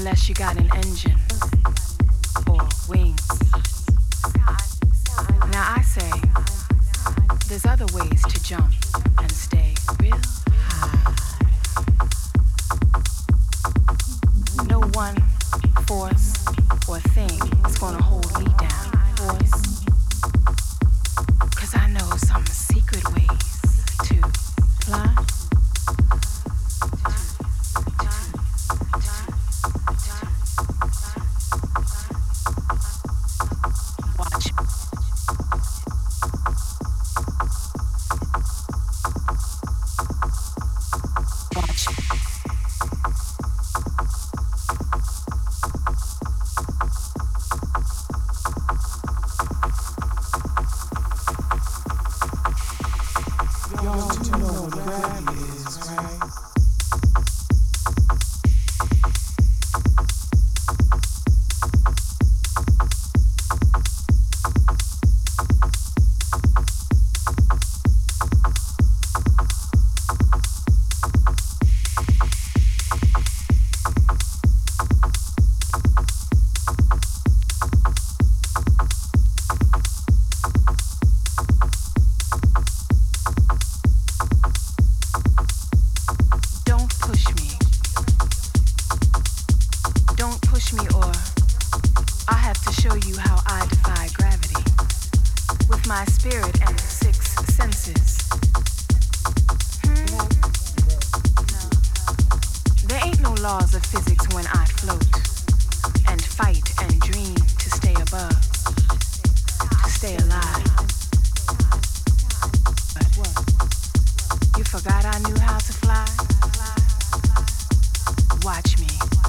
unless you got an engine or wings. Now I say, there's other ways to jump and stay real high. No one, force, or thing is gonna hold me knew how to fly. Watch me.